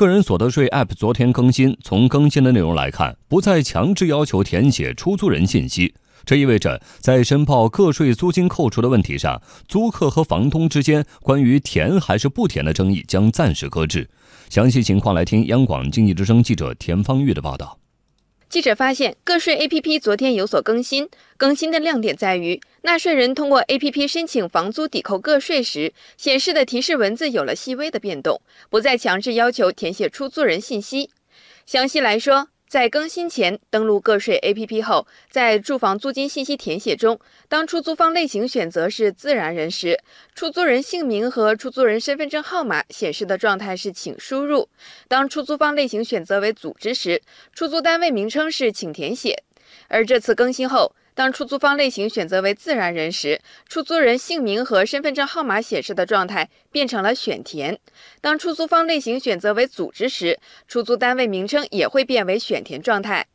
个人所得税 App 昨天更新，从更新的内容来看，不再强制要求填写出租人信息。这意味着，在申报个税租金扣除的问题上，租客和房东之间关于填还是不填的争议将暂时搁置。详细情况来听央广经济之声记者田方玉的报道。记者发现，个税 APP 昨天有所更新，更新的亮点在于，纳税人通过 APP 申请房租抵扣个税时，显示的提示文字有了细微的变动，不再强制要求填写出租人信息。详细来说。在更新前登录个税 APP 后，在住房租金信息填写中，当出租方类型选择是自然人时，出租人姓名和出租人身份证号码显示的状态是请输入；当出租方类型选择为组织时，出租单位名称是请填写。而这次更新后，当出租方类型选择为自然人时，出租人姓名和身份证号码显示的状态变成了选填；当出租方类型选择为组织时，出租单位名称也会变为选填状态。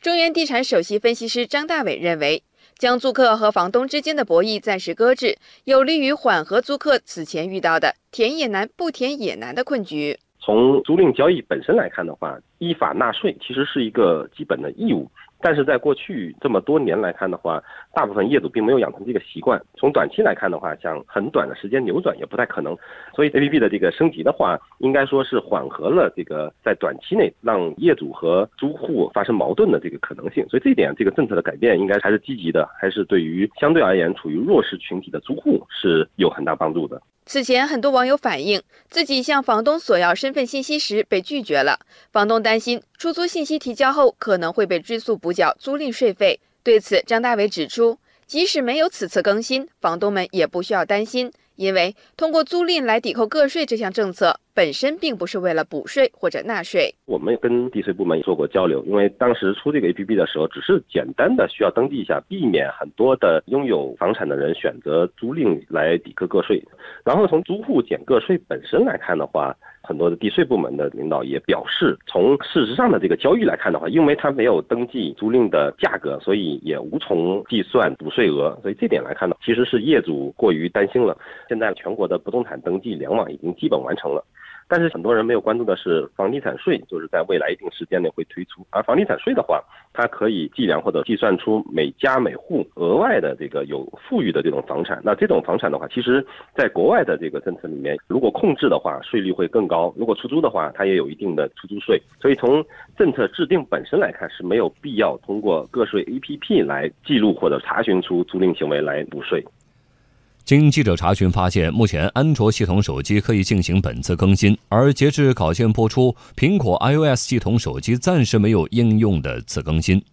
中原地产首席分析师张大伟认为，将租客和房东之间的博弈暂时搁置，有利于缓和租客此前遇到的填也难、不填也难的困局。从租赁交易本身来看的话，依法纳税其实是一个基本的义务。但是在过去这么多年来看的话，大部分业主并没有养成这个习惯。从短期来看的话，想很短的时间扭转也不太可能。所以 A P P 的这个升级的话，应该说是缓和了这个在短期内让业主和租户发生矛盾的这个可能性。所以这一点，这个政策的改变应该还是积极的，还是对于相对而言处于弱势群体的租户是有很大帮助的。此前，很多网友反映自己向房东索要身份信息时被拒绝了，房东担心出租信息提交后可能会被追诉补缴租赁税费。对此，张大伟指出，即使没有此次更新，房东们也不需要担心。因为通过租赁来抵扣个税这项政策本身并不是为了补税或者纳税。我们跟地税部门也做过交流，因为当时出这个 APP 的时候，只是简单的需要登记一下，避免很多的拥有房产的人选择租赁来抵扣个税。然后从租户减个税本身来看的话。很多的地税部门的领导也表示，从事实上的这个交易来看的话，因为他没有登记租赁的价格，所以也无从计算补税额。所以这点来看呢，其实是业主过于担心了。现在全国的不动产登记联网已经基本完成了。但是很多人没有关注的是，房地产税就是在未来一定时间内会推出。而房地产税的话，它可以计量或者计算出每家每户额外的这个有富裕的这种房产。那这种房产的话，其实在国外的这个政策里面，如果控制的话，税率会更高；如果出租的话，它也有一定的出租税。所以从政策制定本身来看，是没有必要通过个税 APP 来记录或者查询出租赁行为来补税。经记者查询发现，目前安卓系统手机可以进行本次更新，而截至稿件播出，苹果 iOS 系统手机暂时没有应用的次更新。